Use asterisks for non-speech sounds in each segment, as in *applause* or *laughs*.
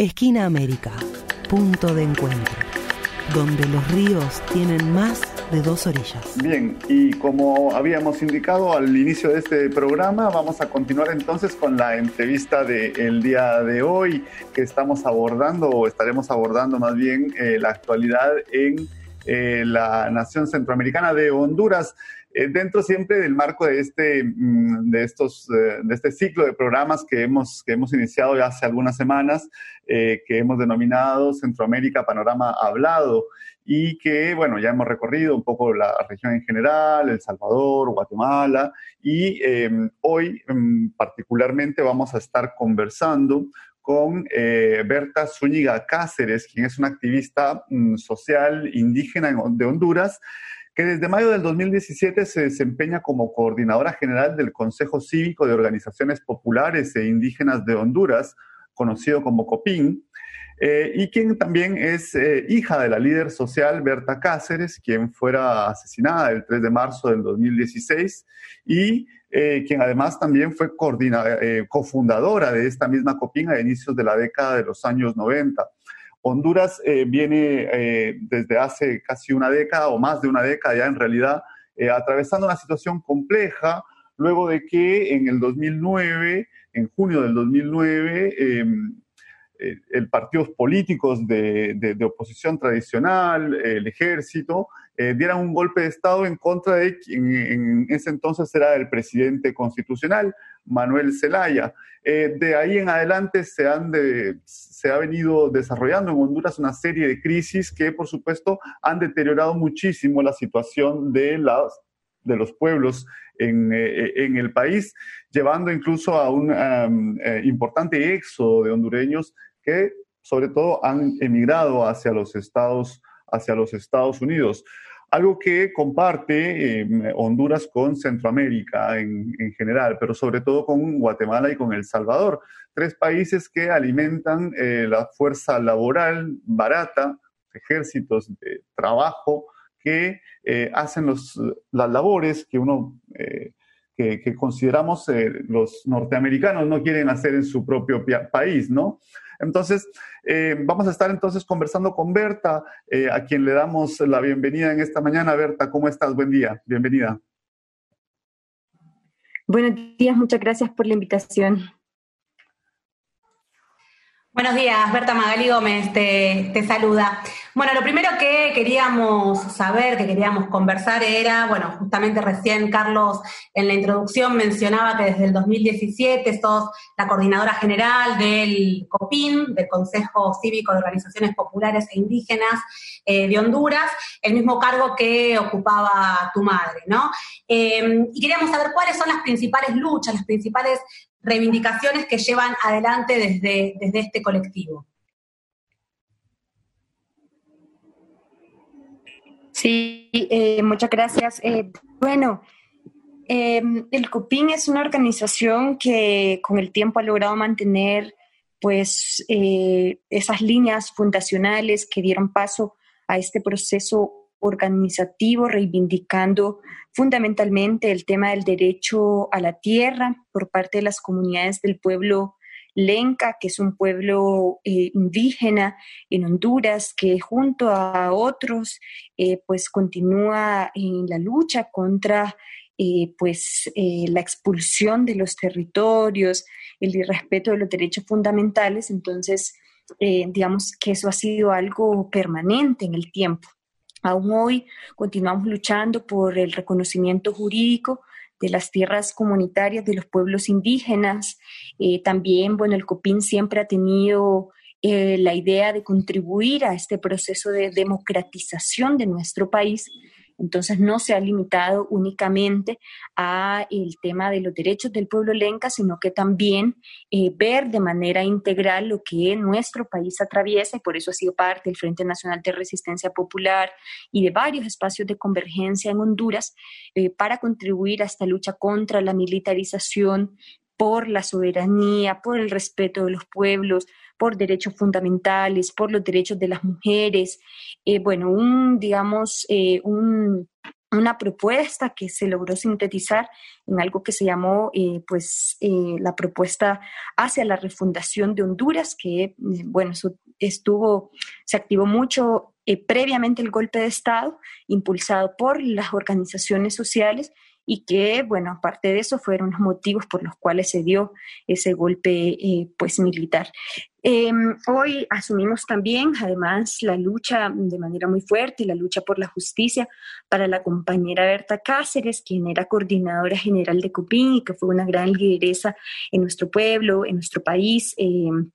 Esquina América, punto de encuentro, donde los ríos tienen más de dos orillas. Bien, y como habíamos indicado al inicio de este programa, vamos a continuar entonces con la entrevista del día de hoy, que estamos abordando, o estaremos abordando más bien eh, la actualidad en eh, la nación centroamericana de Honduras. Eh, dentro siempre del marco de este, mm, de, estos, de este ciclo de programas que hemos, que hemos iniciado ya hace algunas semanas, que hemos denominado Centroamérica Panorama Hablado y que, bueno, ya hemos recorrido un poco la región en general, El Salvador, Guatemala, y em, hoy em, particularmente vamos a estar conversando con eh, Berta Zúñiga Cáceres, quien es una activista mm, social indígena de Honduras, que desde mayo del 2017 se desempeña como coordinadora general del Consejo Cívico de Organizaciones Populares e Indígenas de Honduras, conocido como COPIN, eh, y quien también es eh, hija de la líder social Berta Cáceres, quien fuera asesinada el 3 de marzo del 2016 y eh, quien además también fue cofundadora de esta misma COPIN a inicios de la década de los años 90. Honduras viene desde hace casi una década o más de una década ya en realidad atravesando una situación compleja luego de que en el 2009, en junio del 2009, eh, el partidos políticos de, oposición tradicional, el ejército, eh, dieran un golpe de Estado en contra de quien en ese entonces era el presidente constitucional, Manuel Zelaya. Eh, de ahí en adelante se, han se ha venido desarrollando en Honduras una serie de crisis que, por supuesto, han deteriorado muchísimo la situación de, las, de los pueblos en, en, el país, llevando incluso a un um, importante éxodo de hondureños que sobre todo han emigrado hacia los Estados, hacia los Estados Unidos. Algo que comparte em, Honduras con Centroamérica en, general, pero sobre todo con Guatemala y con El Salvador. Tres países que alimentan eh, la fuerza laboral barata, ejércitos de trabajo que eh, hacen los, las labores que uno eh, que, consideramos los norteamericanos no quieren hacer en su propio país, ¿no? Entonces, eh, vamos a estar entonces conversando con Berta, eh, a quien le damos la bienvenida en esta mañana. Berta, ¿cómo estás? Buen día, bienvenida. Buenos días, muchas gracias por la invitación. Buenos días, Berta Magali Gómez te, te, saluda. Bueno, lo primero que queríamos saber, que queríamos conversar era, bueno, justamente recién Carlos en la introducción mencionaba que desde el 2017 sos la coordinadora general del COPIN, del Consejo Cívico de Organizaciones Populares e Indígenas eh, de Honduras, el mismo cargo que ocupaba tu madre, ¿no? Eh, y queríamos saber cuáles son las principales luchas, las principales reivindicaciones que llevan adelante desde, desde este colectivo. Sí, eh, muchas gracias. Eh, bueno, em, el COPIN es una organización que con el tiempo ha logrado mantener pues eh, esas líneas fundacionales que dieron paso a este proceso organizativo reivindicando fundamentalmente el tema del derecho a la tierra por parte de las comunidades del pueblo Lenca, que es un pueblo eh, indígena en Honduras, que junto a otros, eh, pues continúa en la lucha contra eh, pues, la expulsión de los territorios, el irrespeto de los derechos fundamentales. Entonces, digamos que eso ha sido algo permanente en el tiempo. Aún hoy continuamos luchando por el reconocimiento jurídico de las tierras comunitarias de los pueblos indígenas. Eh, también, bueno, el COPIN siempre ha tenido eh, la idea de contribuir a este proceso de democratización de nuestro país entonces no se ha limitado únicamente a el tema de los derechos del pueblo lenca, sino que también eh, ver de manera integral lo que nuestro país atraviesa y por eso ha sido parte del Frente Nacional de Resistencia Popular y de varios espacios de convergencia en Honduras eh, para contribuir a esta lucha contra la militarización, por la soberanía, por el respeto de los pueblos, por derechos fundamentales, por los derechos de las mujeres. Eh, bueno, un, digamos, eh, un, una propuesta que se logró sintetizar en algo que se llamó pues la propuesta hacia la refundación de Honduras que bueno estuvo se activó mucho previamente el golpe de estado impulsado por las organizaciones sociales y que, bueno, aparte de eso, fueron los motivos por los cuales se dio ese golpe eh, pues militar. Em, hoy asumimos también, además, la lucha de manera muy fuerte, la lucha por la justicia para la compañera Berta Cáceres, quien era coordinadora general de COPIN y que fue una gran lideresa en nuestro pueblo, en nuestro país. Em,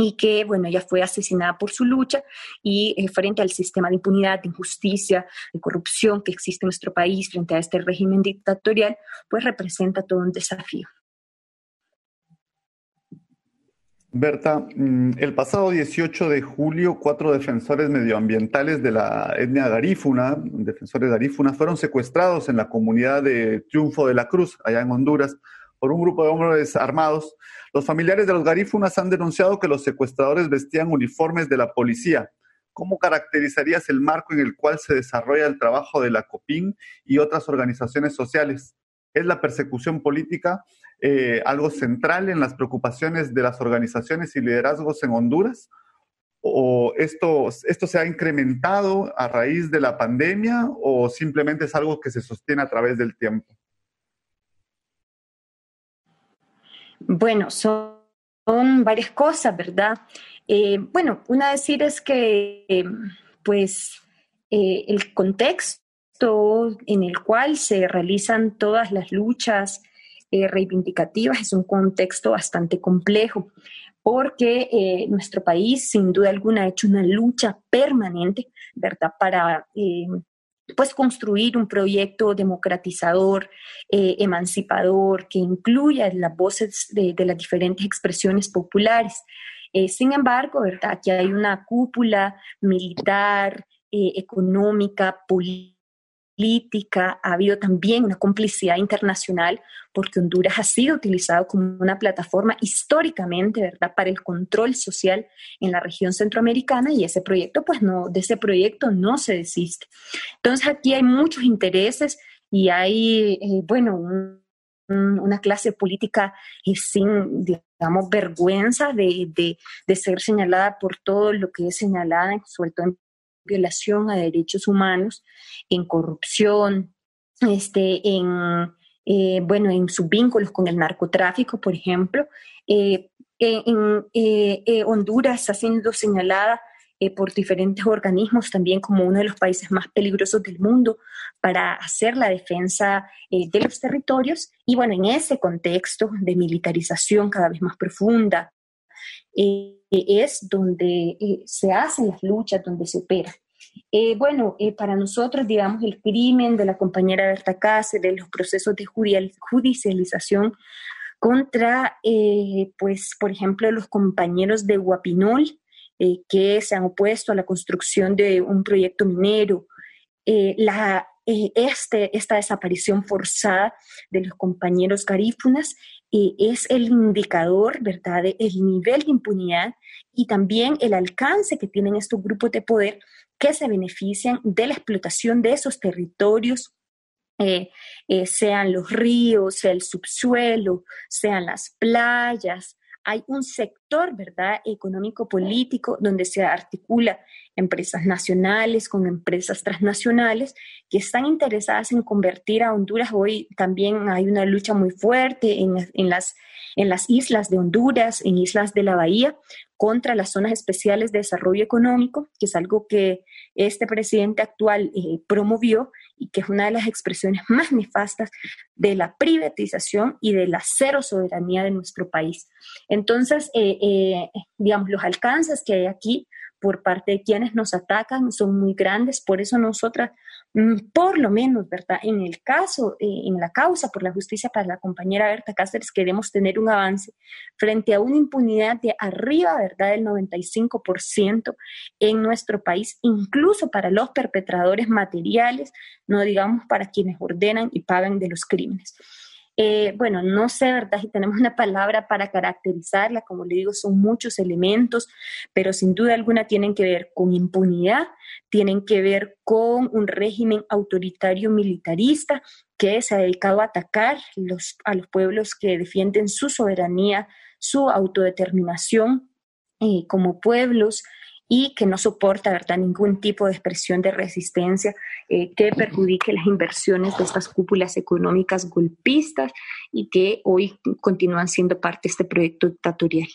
y que, bueno, ella fue asesinada por su lucha y eh, frente al sistema de impunidad, de injusticia, de corrupción que existe en nuestro país, frente a este régimen dictatorial, pues representa todo un desafío. Berta, mm, el pasado 18 de julio, cuatro defensores medioambientales de la etnia garífuna, defensores garífunas, fueron secuestrados en la comunidad de Triunfo de la Cruz, allá en Honduras, por un grupo de hombres armados los familiares de los garífunas han denunciado que los secuestradores vestían uniformes de la policía. ¿Cómo caracterizarías el marco en el cual se desarrolla el trabajo de la COPIN y otras organizaciones sociales? ¿Es la persecución política eh, algo central en las preocupaciones de las organizaciones y liderazgos en Honduras? ¿O esto, esto se ha incrementado a raíz de la pandemia o simplemente es algo que se sostiene a través del tiempo? Bueno, son, varias cosas, ¿verdad? Eh, bueno, una decir es que, pues, eh, el contexto en el cual se realizan todas las luchas eh, reivindicativas es un contexto bastante complejo, porque nuestro país, sin duda alguna, ha hecho una lucha permanente, ¿verdad?, para pues construir un proyecto democratizador, eh, emancipador, que incluya las voces de, las diferentes expresiones populares. Eh, sin embargo. Aquí hay una cúpula militar, eh, económica, política política, ha habido también una complicidad internacional porque Honduras ha sido utilizado como una plataforma históricamente, ¿verdad?, para el control social en la región centroamericana y ese proyecto, pues no, de ese proyecto no se desiste. Entonces aquí hay muchos intereses y hay, eh, bueno, una clase política eh, sin, digamos, vergüenza de, de, de, ser señalada por todo lo que es señalada, sobre todo en violación a derechos humanos, en corrupción, este, en, eh, bueno, en sus vínculos con el narcotráfico, por ejemplo. Eh, en eh, Honduras ha sido señalada por diferentes organismos también como uno de los países más peligrosos del mundo para hacer la defensa de los territorios. Y bueno, en ese contexto de militarización cada vez más profunda, es donde eh, se hacen las luchas, donde se opera. Eh, bueno, eh, para nosotros, digamos, el crimen de la compañera Berta Cáceres, los procesos de judicialización contra, pues, por ejemplo, los compañeros de Guapinol, que se han opuesto a la construcción de un proyecto minero, la, este, esta desaparición forzada de los compañeros garífunas es el indicador, ¿verdad?, del nivel de impunidad y también el alcance que tienen estos grupos de poder que se benefician de la explotación de esos territorios, eh, eh, sean los ríos, el subsuelo, sean las playas, hay un sector, ¿verdad?, económico-político donde se articula empresas nacionales con empresas transnacionales que están interesadas en convertir a Honduras. Hoy también hay una lucha muy fuerte en, las, islas de Honduras, en islas de la Bahía, contra las zonas especiales de desarrollo económico, que es algo que este presidente actual eh, promovió y que es una de las expresiones más nefastas de la privatización y de la cero soberanía de nuestro país. Entonces, eh, eh, digamos, los alcances que hay aquí por parte de quienes nos atacan son muy grandes, por eso nosotras, por lo menos, ¿verdad? En el caso, eh, en la causa por la justicia para la compañera Berta Cáceres, queremos tener un avance frente a una impunidad de arriba, ¿verdad? Del 95% en nuestro país, incluso para los perpetradores materiales, no digamos para quienes ordenan y pagan de los crímenes. Eh, bueno, no sé, ¿verdad? *laughs* Si tenemos una palabra para caracterizarla, como le digo, son muchos elementos, pero sin duda alguna tienen que ver con impunidad, tienen que ver con un régimen autoritario militarista que se ha dedicado a atacar a los pueblos que defienden su soberanía, su autodeterminación eh, como pueblos y que no soporta ¿verdad? ningún tipo de expresión de resistencia eh, que perjudique las inversiones de estas cúpulas económicas golpistas y que hoy continúan siendo parte de este proyecto dictatorial.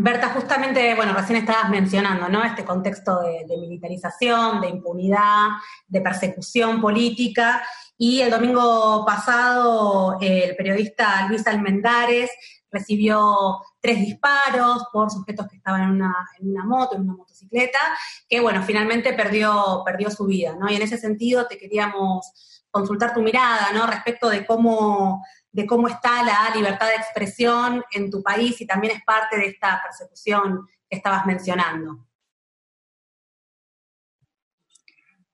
Berta, justamente, bueno, recién estabas mencionando, ¿no? Este contexto de, militarización, de impunidad, de persecución política. Y el domingo pasado, el periodista Luis Almendares recibió tres disparos por sujetos que estaban en una, en una moto, en una motocicleta, que bueno, finalmente perdió, perdió su vida, ¿no? Y en ese sentido te queríamos consultar tu mirada, ¿no? Respecto de cómo, de cómo está la libertad de expresión en tu país y también es parte de esta persecución que estabas mencionando.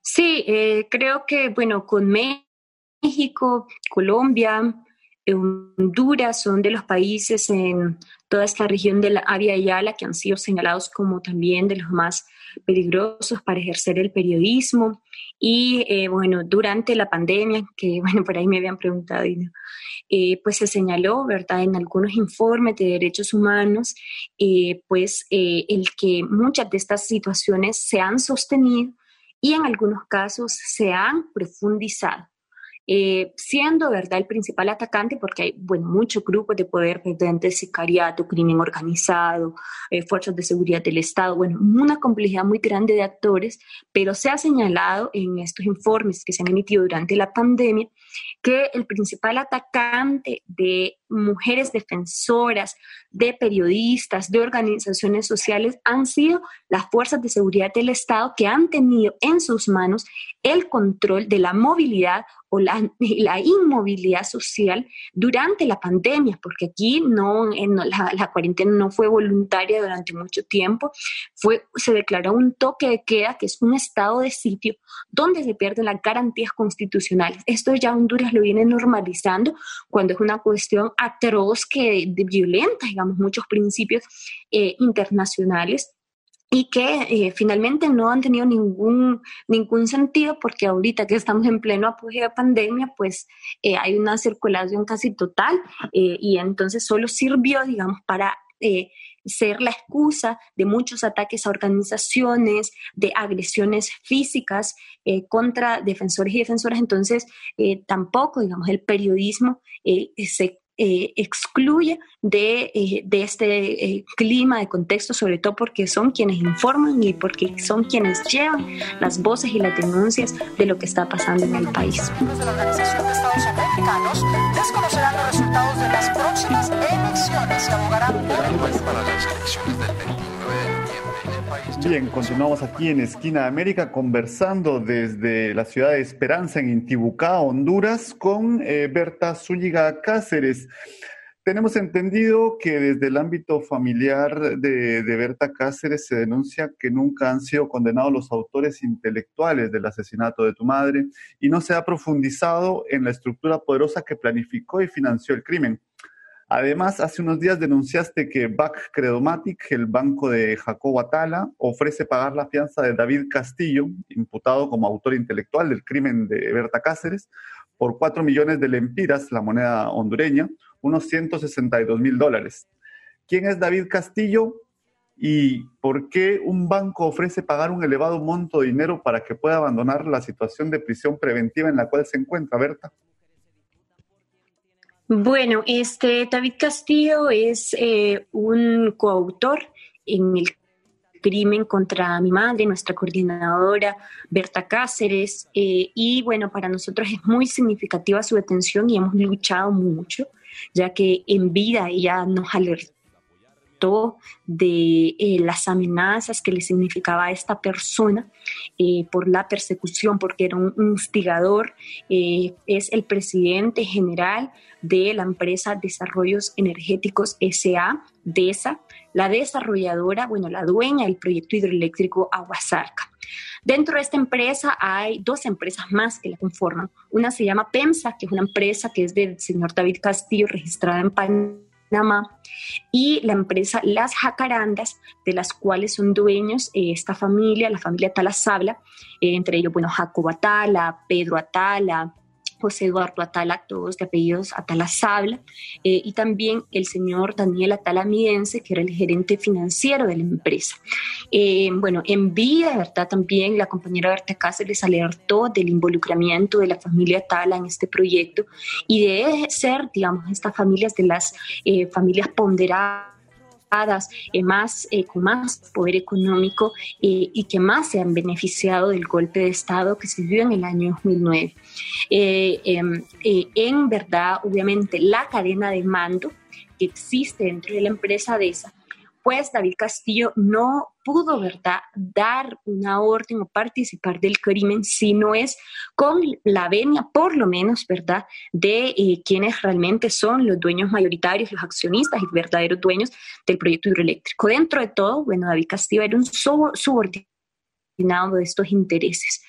Sí, eh, creo que, bueno, con México, Colombia, Honduras son de los países en toda esta región de la Avia Yala que han sido señalados como también de los más peligrosos para ejercer el periodismo. Y eh, bueno, durante la pandemia, que *laughs* bueno, por ahí me habían preguntado, eh, pues se señaló, ¿verdad?, en algunos informes de derechos humanos, eh, pues el que muchas de estas situaciones se han sostenido y en algunos casos se han profundizado. Eh, siendo verdad el principal atacante, porque hay bueno, muchos grupos de poder presente, sicariato, crimen organizado, eh, fuerzas de seguridad del Estado, bueno, una complejidad muy grande de actores, pero se ha señalado en estos informes que se han emitido durante la pandemia que el principal atacante de mujeres defensoras, de periodistas, de organizaciones sociales han sido las fuerzas de seguridad del Estado que han tenido en sus manos el control de la movilidad o la, *laughs* la inmovilidad social durante la pandemia, porque aquí no, la, la, cuarentena no fue voluntaria durante mucho tiempo, fue, se declaró un toque de queda, que es un estado de sitio donde se pierden las garantías constitucionales. Esto ya Honduras lo viene normalizando cuando es una cuestión atroz que violenta, digamos, muchos principios eh, internacionales y que eh, finalmente no han tenido ningún, ningún sentido porque ahorita que estamos en pleno apoyo de pandemia, pues eh, hay una circulación casi total y entonces solo sirvió, digamos, para ser la excusa de muchos ataques a organizaciones, de agresiones físicas contra defensores y defensoras. Entonces, tampoco, digamos, el periodismo se eh, excluye de, eh, de este eh, clima de contexto, sobre todo porque son quienes informan y porque son quienes llevan las voces y las denuncias de lo que está pasando en el país. De la Organización de Estados Americanos desconocerán los resultados de las próximas elecciones y abogarán para las elecciones del 29 Bien, continuamos aquí en Esquina de América conversando desde la ciudad de Esperanza en Intibucá, Honduras, con eh, Berta Zúñiga Cáceres. Tenemos entendido que desde el ámbito familiar de, de, Berta Cáceres se denuncia que nunca han sido condenados los autores intelectuales del asesinato de tu madre y no se ha profundizado en la estructura poderosa que planificó y financió el crimen. Además, hace unos días denunciaste que Back Credomatic, el banco de Jacobo Atala, ofrece pagar la fianza de David Castillo, imputado como autor intelectual del crimen de Berta Cáceres, por 4 millones de lempiras, la moneda hondureña, unos 162 mil dólares. ¿Quién es David Castillo y por qué un banco ofrece pagar un elevado monto de dinero para que pueda abandonar la situación de prisión preventiva en la cual se encuentra Berta? Bueno, este David Castillo es eh, un coautor en el crimen contra mi madre, nuestra coordinadora Berta Cáceres, eh, y bueno, para nosotros es muy significativa su detención y hemos luchado mucho, ya que en vida ella nos alertó de eh, las amenazas que le significaba a esta persona eh, por la persecución, porque era un instigador, eh, es el presidente general de la empresa Desarrollos Energéticos SA, DESA, la desarrolladora, bueno, la dueña del proyecto hidroeléctrico Aguasarca. Dentro de esta empresa hay dos empresas más que la conforman. Una se llama PEMSA, que es una empresa que es del señor David Castillo, registrada en Panamá, y la empresa Las Jacarandas, de las cuales son dueños eh, esta familia, la familia Talasabla, eh, entre ellos, bueno, Jacobo Atala, Pedro Atala, José Eduardo Atala, todos de apellidos Atala Sabla, eh, y también el señor Daniel Atala Midense, que era el gerente financiero de la empresa. Eh, bueno, en vida, ¿verdad? También la compañera Berta Cáceres alertó del involucramiento de la familia Atala en este proyecto y de ser, digamos, estas familias de las eh, familias ponderadas eh, más, eh, con más poder económico eh, y que más se han beneficiado del golpe de Estado que se dio en el año 2009. Em, en verdad, obviamente, la cadena de mando que existe dentro de la empresa de esa pues David Castillo no pudo, ¿verdad?, dar una orden o participar del crimen si no es con la venia, por lo menos, ¿verdad?, de eh, quienes realmente son los dueños mayoritarios, los accionistas y verdaderos dueños del proyecto hidroeléctrico. Dentro de todo, bueno, David Castillo era un subordinado de estos intereses.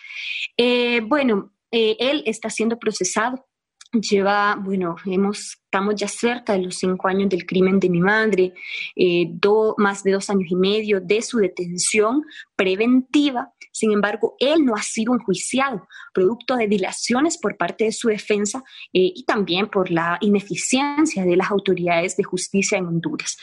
Eh, bueno, eh, él está siendo procesado lleva, bueno, hemos, estamos ya cerca de los cinco años del crimen de mi madre, eh, más de dos años y medio de su detención preventiva. Sin embargo, él no ha sido enjuiciado, producto de dilaciones por parte de su defensa eh, y también por la ineficiencia de las autoridades de justicia en Honduras.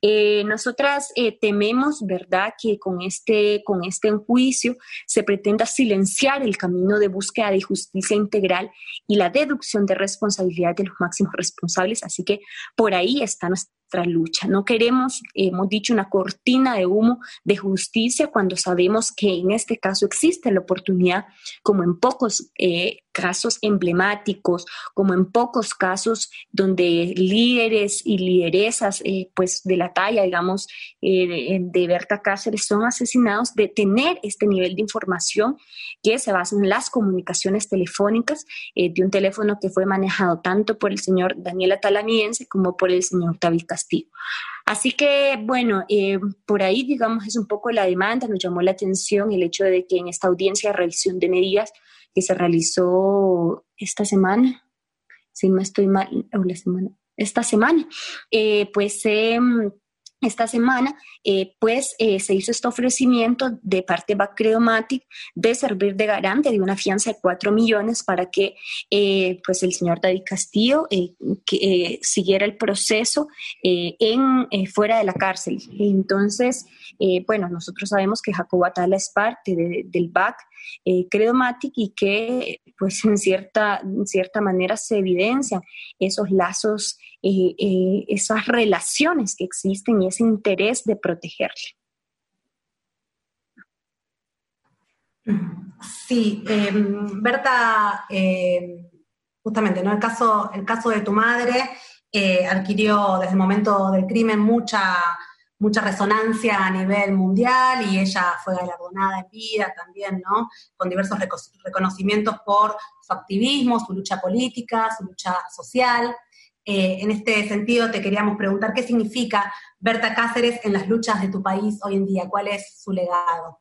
Eh, nosotras eh, tememos, ¿verdad?, que con este, con este juicio se pretenda silenciar el camino de búsqueda de justicia integral y la deducción de responsabilidad de los máximos responsables. Así que por ahí está nuestra lucha. No queremos, hemos dicho, una cortina de humo de justicia cuando sabemos que en este caso existe la oportunidad, como en pocos eh, casos emblemáticos, como en pocos casos donde líderes y lideresas eh, pues de la talla, digamos, eh, de, Berta Cáceres son asesinados, de tener este nivel de información que se basa en las comunicaciones telefónicas de un teléfono que fue manejado tanto por el señor Daniel Atalamiense como por el señor David Así que, bueno, eh, por ahí, digamos, es un poco la demanda. Nos llamó la atención el hecho de que en esta audiencia de revisión de medidas que se realizó esta semana, si no estoy mal, o la semana, esta semana, eh, pues se esta semana, eh, pues eh, se hizo este ofrecimiento de parte de Bacreomatic de servir de garante de una fianza de 4 millones para que eh, pues el señor David Castillo siguiera el proceso en, fuera de la cárcel. Entonces, bueno, nosotros sabemos que Jacobo Atala es parte del BAC eh, Credomatic y que pues en cierta, en cierta manera se evidencian esos lazos, eh, eh, esas relaciones que existen y ese interés de protegerle. Sí, em, Berta, em, justamente, ¿no? El caso, el caso de tu madre adquirió desde el momento del crimen mucha mucha resonancia a nivel mundial y ella fue galardonada en vida también, ¿no? Con diversos reconocimientos por su activismo, su lucha política, su lucha social. Eh, en este sentido, te queríamos preguntar qué significa Berta Cáceres en las luchas de tu país hoy en día, cuál es su legado.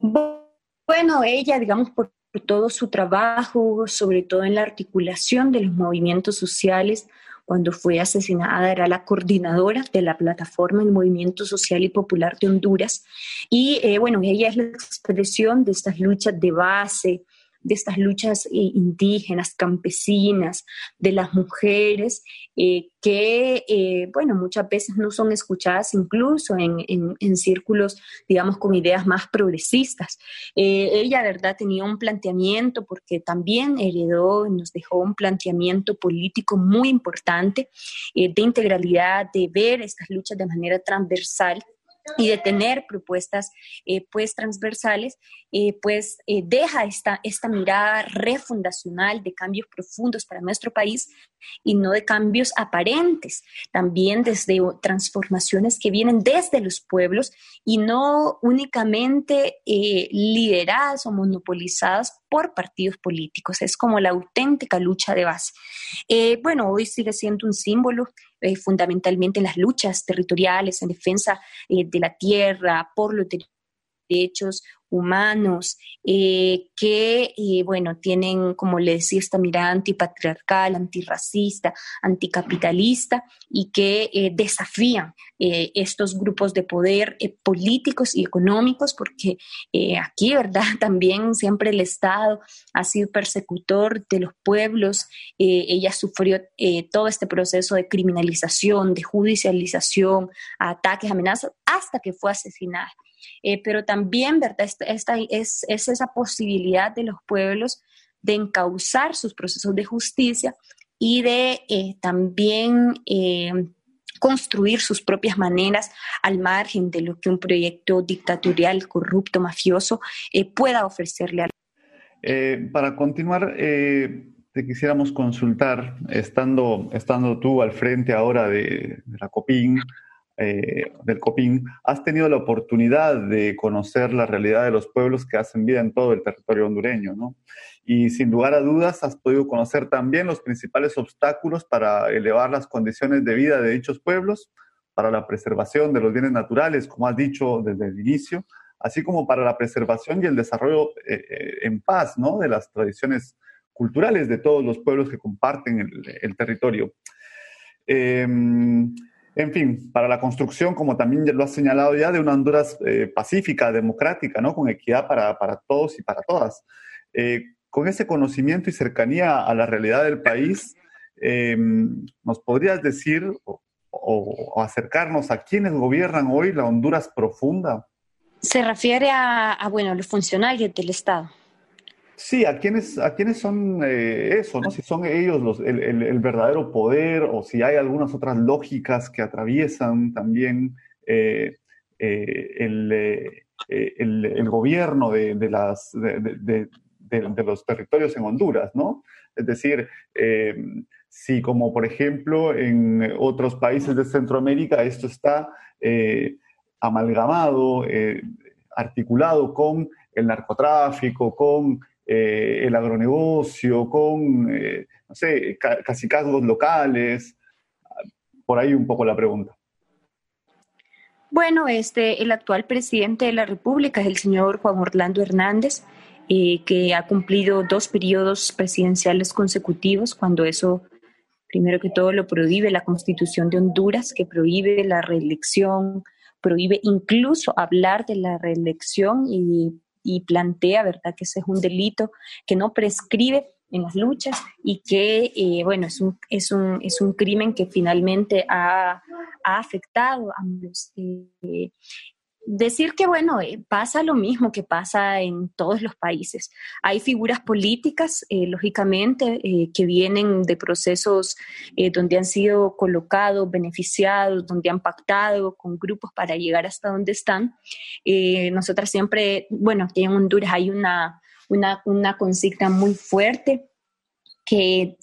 Bueno, ella, digamos, por todo su trabajo, sobre todo en la articulación de los movimientos sociales, cuando fue asesinada, era la coordinadora de la plataforma El Movimiento Social y Popular de Honduras. Y eh, bueno, ella es la expresión de estas luchas de base, de estas luchas eh, indígenas, campesinas, de las mujeres, eh, que, eh, bueno, muchas veces no son escuchadas incluso en, en, círculos, digamos, con ideas más progresistas. ella, ¿verdad?, tenía un planteamiento, porque también heredó, nos dejó un planteamiento político muy importante de integralidad, de ver estas luchas de manera transversal y de tener propuestas eh, pues transversales, eh, pues eh, deja esta, esta mirada refundacional de cambios profundos para nuestro país y no de cambios aparentes, también desde transformaciones que vienen desde los pueblos y no únicamente lideradas o monopolizadas por partidos políticos. Es como la auténtica lucha de base. bueno, hoy sigue siendo un símbolo fundamentalmente en las luchas territoriales, en defensa de la tierra, por los derechos humanos, eh, que, eh, bueno, tienen, como le decía, esta mirada antipatriarcal, antirracista, anticapitalista y que eh, desafían estos grupos de poder políticos y económicos, porque aquí, ¿verdad? *laughs* También siempre el Estado ha sido persecutor de los pueblos, ella sufrió todo este proceso de criminalización, de judicialización, ataques, amenazas, hasta que fue asesinada. Eh, pero también. Esta, es, esa posibilidad de los pueblos de encauzar sus procesos de justicia y de eh, también eh, construir sus propias maneras al margen de lo que un proyecto dictatorial, corrupto, mafioso pueda ofrecerle a Para continuar, te quisiéramos consultar, estando, estando tú al frente ahora de la COPIN, eh, del COPIN, has tenido la oportunidad de conocer la realidad de los pueblos que hacen vida en todo el territorio hondureño, ¿no? Y sin lugar a dudas has podido conocer también los principales obstáculos para elevar las condiciones de vida de dichos pueblos, para la preservación de los bienes naturales, como has dicho desde el inicio, así como para la preservación y el desarrollo eh, eh, en paz, ¿no? De las tradiciones culturales de todos los pueblos que comparten el, el territorio. Eh, en fin, para la construcción, como también lo has señalado ya, de una Honduras eh, pacífica, democrática, ¿no? con equidad para, todos y para todas. Eh, con ese conocimiento y cercanía a la realidad del país, em, ¿nos podrías decir o, acercarnos a quienes gobiernan hoy la Honduras profunda? Se refiere a, a bueno, los funcionarios del Estado. Sí, ¿a quiénes, a quiénes son eh, eso? ¿no? Si son ellos los, el, verdadero poder o si hay algunas otras lógicas que atraviesan también eh, eh, el, gobierno de, las, de, los territorios en Honduras, ¿no? Es decir, si como por ejemplo en otros países de Centroamérica esto está amalgamado, articulado con el narcotráfico, con eh, el agronegocio, con, eh, no sé, casicazgos locales. Por ahí un poco la pregunta. Bueno, este, el actual presidente de la República es el señor Juan Orlando Hernández, eh, que ha cumplido dos periodos presidenciales consecutivos, cuando eso, primero que todo, lo prohíbe la Constitución de Honduras, que prohíbe la reelección, prohíbe incluso hablar de la reelección y y plantea, ¿verdad?, que ese es un delito que no prescribe en las luchas y que, eh, bueno, es un, es, un, es un crimen que finalmente ha, ha afectado a eh, decir que, bueno, eh, pasa lo mismo que pasa en todos los países. Hay figuras políticas, eh, lógicamente, eh, que vienen de procesos donde han sido colocados, beneficiados, donde han pactado con grupos para llegar hasta donde están. nosotras siempre, bueno, aquí en Honduras hay una, una, consigna muy fuerte que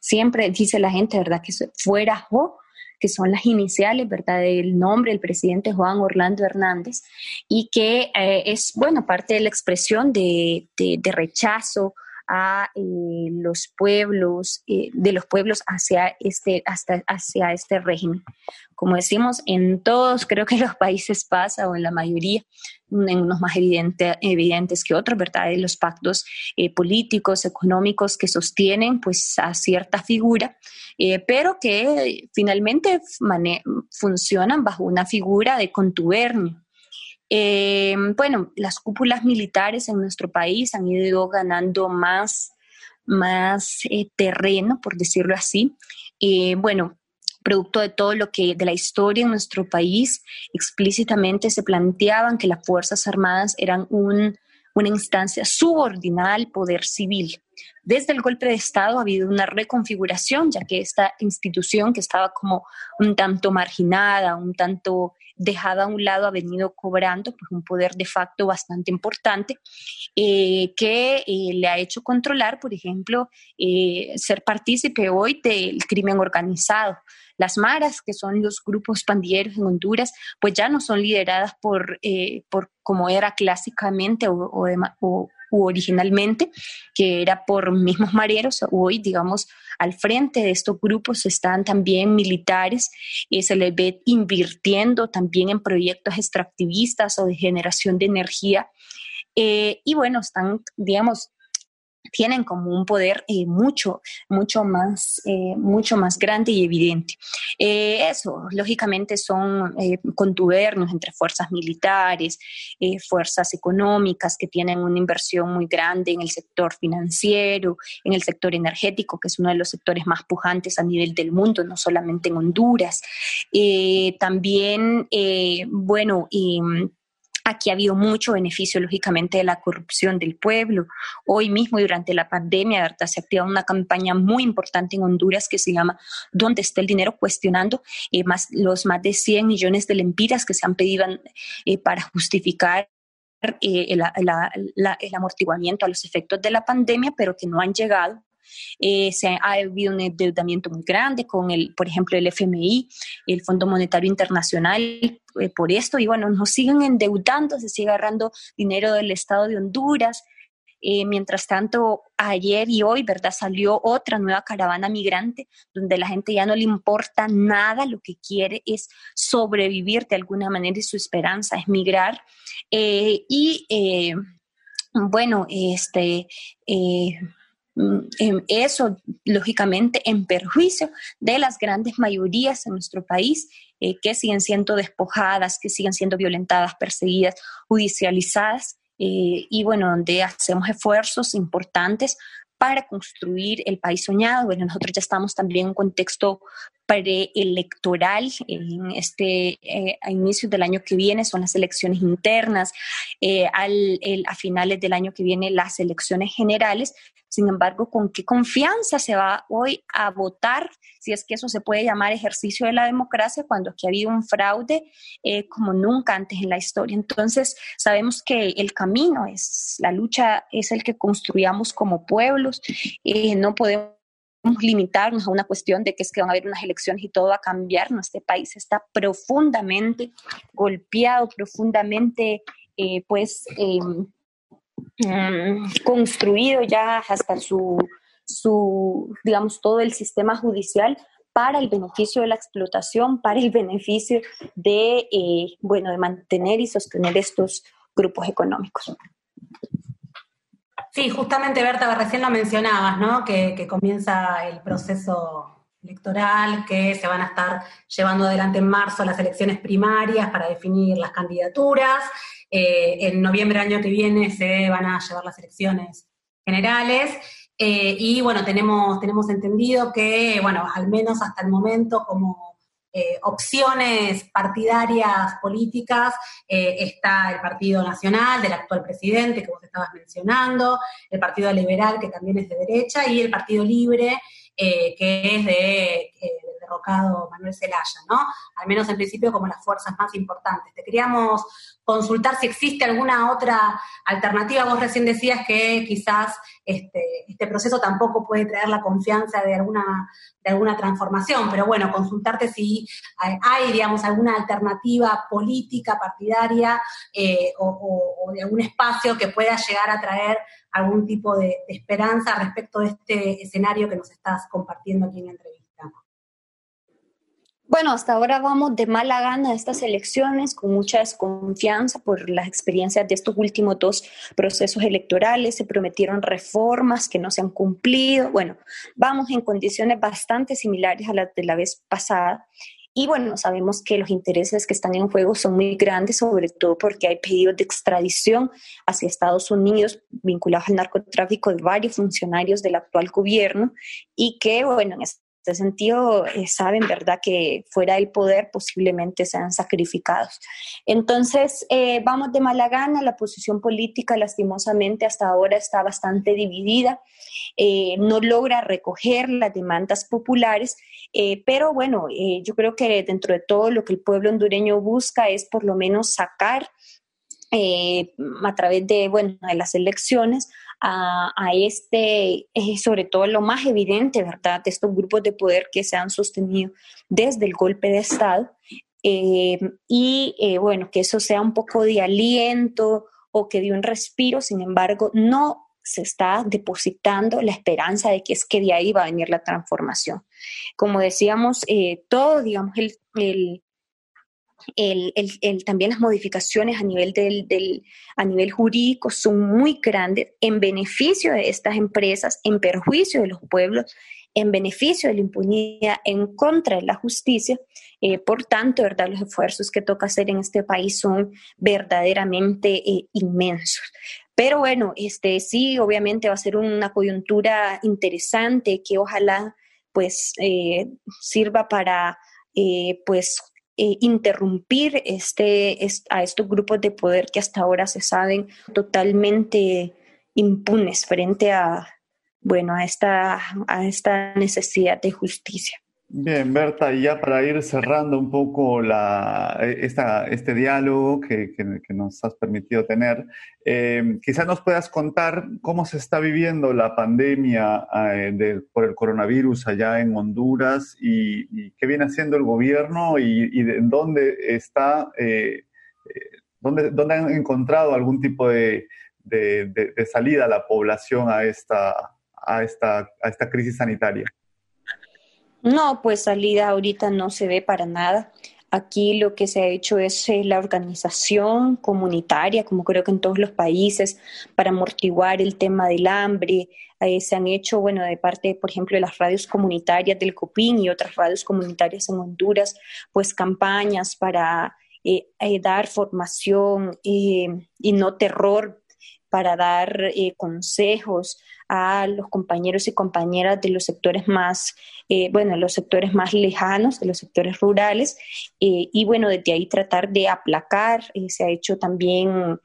siempre dice la gente, ¿verdad? Que fuera jo que son las iniciales, ¿verdad?, del nombre del presidente Juan Orlando Hernández, y que eh, es, bueno, parte de la expresión de, de rechazo a eh, los pueblos, eh, de los pueblos hacia este, hasta, hacia este régimen. Como decimos, en todos, creo que los países pasa, o en la mayoría, en unos más evidente, evidentes que otros, ¿verdad? Los pactos eh, políticos, económicos que sostienen pues a cierta figura, pero que finalmente funcionan bajo una figura de contubernio. Eh, bueno, las cúpulas militares en nuestro país han ido ganando más, más eh, terreno, por decirlo así. Eh, bueno, producto de todo lo que de la historia en nuestro país, explícitamente se planteaban que las Fuerzas Armadas eran una instancia subordinada al poder civil. Desde el golpe de Estado ha habido una reconfiguración, ya que esta institución que estaba como un tanto marginada, un tanto dejada a un lado, ha venido cobrando pues, un poder de facto bastante importante eh, que eh, le ha hecho controlar, por ejemplo, eh, ser partícipe hoy del crimen organizado. Las maras, que son los grupos pandilleros en Honduras, pues ya no son lideradas por, por como era clásicamente o, o, originalmente, que era por mismos mareros. Hoy, digamos, al frente de estos grupos están también militares, y se les ve invirtiendo también en proyectos extractivistas o de generación de energía. Eh, y bueno, están, digamos, tienen como un poder eh, mucho, mucho más, eh, mucho más grande y evidente. Eh, eso, lógicamente, son contubernos entre fuerzas militares, fuerzas económicas que tienen una inversión muy grande en el sector financiero, en el sector energético, que es uno de los sectores más pujantes a nivel del mundo, no solamente en Honduras. también, bueno, Aquí ha habido mucho beneficio, lógicamente, de la corrupción del pueblo. Hoy mismo, durante la pandemia, ¿verdad? se ha activado una campaña muy importante en Honduras que se llama ¿Dónde está el dinero? cuestionando eh, más, los más de 100 millones de lempiras que se han pedido eh, para justificar eh, el, amortiguamiento a los efectos de la pandemia, pero que no han llegado. Se ha, ha, habido un endeudamiento muy grande con el, por ejemplo, el FMI, el Fondo Monetario Internacional, eh, por esto y bueno, nos siguen endeudando, se sigue agarrando dinero del Estado de Honduras. Eh, mientras tanto, ayer y hoy, ¿verdad? Salió otra nueva caravana migrante donde la gente ya no le importa nada, lo que quiere es sobrevivir de alguna manera y su esperanza es migrar. Eh, y bueno, este, mm, eso lógicamente en perjuicio de las grandes mayorías en nuestro país eh, que siguen siendo despojadas, que siguen siendo violentadas, perseguidas, judicializadas, eh, y bueno, donde hacemos esfuerzos importantes para construir el país soñado. Bueno, nosotros ya estamos también en un contexto preelectoral en este eh, a inicios del año que viene son las elecciones internas al, a finales del año que viene las elecciones generales. Sin embargo, ¿con qué confianza se va hoy a votar, si es que eso se puede llamar ejercicio de la democracia, cuando aquí ha habido un fraude eh, como nunca antes en la historia? Entonces, sabemos que el camino es, la lucha es el que construyamos como pueblos, eh, no podemos limitarnos a una cuestión de que es que van a haber unas elecciones y todo va a cambiar. No, este país está profundamente golpeado, profundamente, eh, pues, em, Mm, construido ya hasta su, su, digamos, todo el sistema judicial para el beneficio de la explotación, para el *laughs* beneficio de, eh, bueno, de mantener y sostener estos grupos económicos. Sí, justamente Berta, recién lo mencionabas, ¿no? Que, comienza el proceso electoral, que se van a estar llevando adelante en marzo las elecciones primarias para definir las candidaturas. Eh, en noviembre del año que viene se van a llevar las elecciones generales. Eh, y bueno, tenemos, tenemos entendido que, bueno, al menos hasta el momento, como eh, opciones partidarias políticas, está el Partido Nacional del actual presidente, que vos estabas mencionando, el Partido Liberal, que también es de derecha, y el Partido Libre, que es de, derrocado Manuel Zelaya, ¿no? Al menos en principio como las fuerzas más importantes. Te queríamos consultar si existe alguna otra alternativa. Vos recién decías que quizás este, este proceso tampoco puede traer la confianza de alguna, de alguna transformación, pero bueno, consultarte si hay, digamos, alguna alternativa política, partidaria eh, o, de algún espacio que pueda llegar a traer algún tipo de, de esperanza respecto de este escenario que nos estás compartiendo aquí en la entrevista. Bueno, hasta ahora vamos de mala gana a estas elecciones, con mucha desconfianza por las experiencias de estos últimos dos procesos electorales. Se prometieron reformas que no se han cumplido. Bueno, vamos en condiciones bastante similares a las de la vez pasada. Y bueno, sabemos que los intereses que están en juego son muy grandes, sobre todo porque hay pedidos de extradición hacia Estados Unidos vinculados al narcotráfico de varios funcionarios del actual gobierno y que, bueno, en este sentido eh, saben, ¿verdad?, que fuera del poder posiblemente sean sacrificados. Entonces, eh, vamos de mala gana, la posición política lastimosamente hasta ahora está bastante dividida, eh, no logra recoger las demandas populares, pero bueno, yo creo que dentro de todo lo que el pueblo hondureño busca es por lo menos sacar a través de, bueno, de las elecciones a, este, eh, sobre todo lo más evidente, ¿verdad?, de estos grupos de poder que se han sostenido desde el golpe de Estado. Eh, y eh, bueno, que eso sea un poco de aliento o que de un respiro, sin embargo, no se está depositando la esperanza de que es que de ahí va a venir la transformación. Como decíamos, todo, digamos, el, el, también las modificaciones a nivel, del, a nivel jurídico son muy grandes en beneficio de estas empresas, en perjuicio de los pueblos, en beneficio de la impunidad, en contra de la justicia. Eh, por tanto, ¿verdad? los esfuerzos que toca hacer en este país son verdaderamente eh, inmensos. Pero bueno, este, sí, obviamente va a ser una coyuntura interesante que ojalá pues eh, sirva para pues interrumpir este, a estos grupos de poder que hasta ahora se saben totalmente impunes frente a, bueno, a esta, a esta necesidad de justicia. Bien, Berta, y ya para ir cerrando un poco la, esta, este diálogo que, que, nos has permitido tener, eh, quizás nos puedas contar cómo se está viviendo la pandemia eh, por el coronavirus allá en Honduras y, qué viene haciendo el gobierno y, y de, dónde está, eh, dónde, dónde, han encontrado algún tipo de, de, de salida a la población a esta, a esta, a esta crisis sanitaria. No, pues salida ahorita no se ve para nada. Aquí lo que se ha hecho es eh, la organización comunitaria, como creo que en todos los países, para amortiguar el tema del hambre. Eh, se han hecho, bueno, de parte, por ejemplo, de las radios comunitarias del COPIN y otras radios comunitarias en Honduras, pues campañas para eh, dar formación y no terror, para dar consejos a los compañeros y compañeras de los sectores más, eh, bueno, los sectores más lejanos, de los sectores rurales, eh, y bueno, desde ahí tratar de aplacar. Eh, se ha hecho también,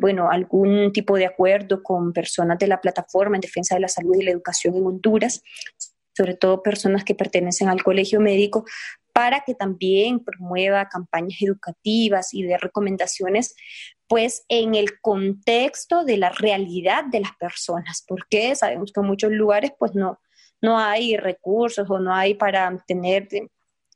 bueno, algún tipo de acuerdo con personas de la plataforma en defensa de la salud y la educación en Honduras, sobre todo personas que pertenecen al colegio médico, para que también promueva campañas educativas y de recomendaciones pues en el contexto de la realidad de las personas, porque sabemos que en muchos lugares pues no, no hay recursos o no hay para tener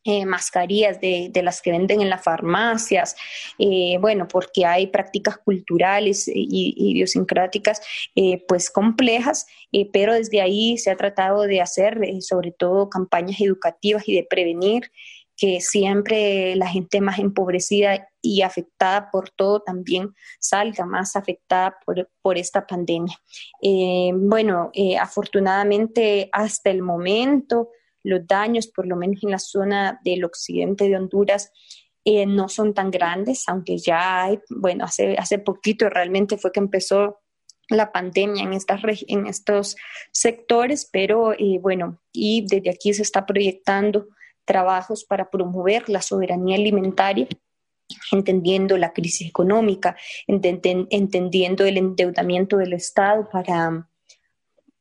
eh, mascarillas de, las que venden en las farmacias, eh, bueno, porque hay prácticas culturales y, idiosincráticas eh, pues complejas, pero desde ahí se ha tratado de hacer sobre todo campañas educativas y de prevenir que siempre la gente más empobrecida y afectada por todo también salga más afectada por, esta pandemia. Eh, bueno, eh, afortunadamente hasta el momento los daños, por lo menos en la zona del occidente de Honduras, eh, no son tan grandes, aunque ya hay, bueno, hace, hace poquito realmente fue que empezó la pandemia en, estas, en estos sectores, pero bueno, y desde aquí se está proyectando trabajos para promover la soberanía alimentaria entendiendo la crisis económica, entendiendo el endeudamiento del Estado para,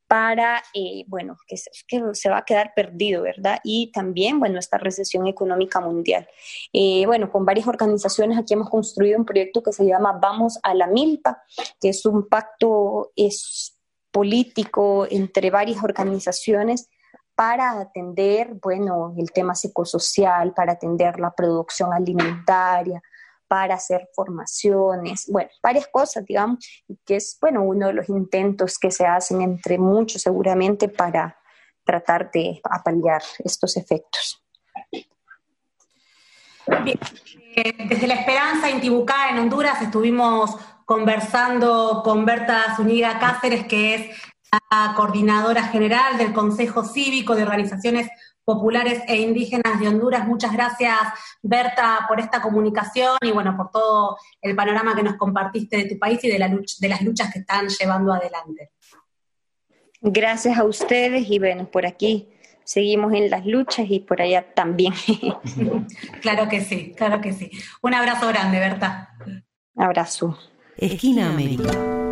para eh, bueno, que se, va a quedar perdido, ¿verdad? Y también, bueno, esta recesión económica mundial. Eh, bueno, con varias organizaciones aquí hemos construido un proyecto que se llama Vamos a la Milpa, que es un pacto es político entre varias organizaciones para atender, bueno, el tema psicosocial, para atender la producción alimentaria, para hacer formaciones, bueno, varias cosas, digamos, que es, bueno, uno de los intentos que se hacen entre muchos seguramente para tratar de apalear estos efectos. Bien. Eh, desde La Esperanza, en Tibucá, en Honduras, estuvimos conversando con Berta Zúñiga Cáceres, que es coordinadora general del Consejo Cívico de Organizaciones Populares e Indígenas de Honduras. Muchas gracias, Berta, por esta comunicación y bueno, por todo el panorama que nos compartiste de tu país y de, la de las luchas que están llevando adelante. Gracias a ustedes y bueno, por aquí seguimos en las luchas y por allá también. *laughs* claro que sí, claro que sí. Un abrazo grande, Berta. Abrazo. Esquina América.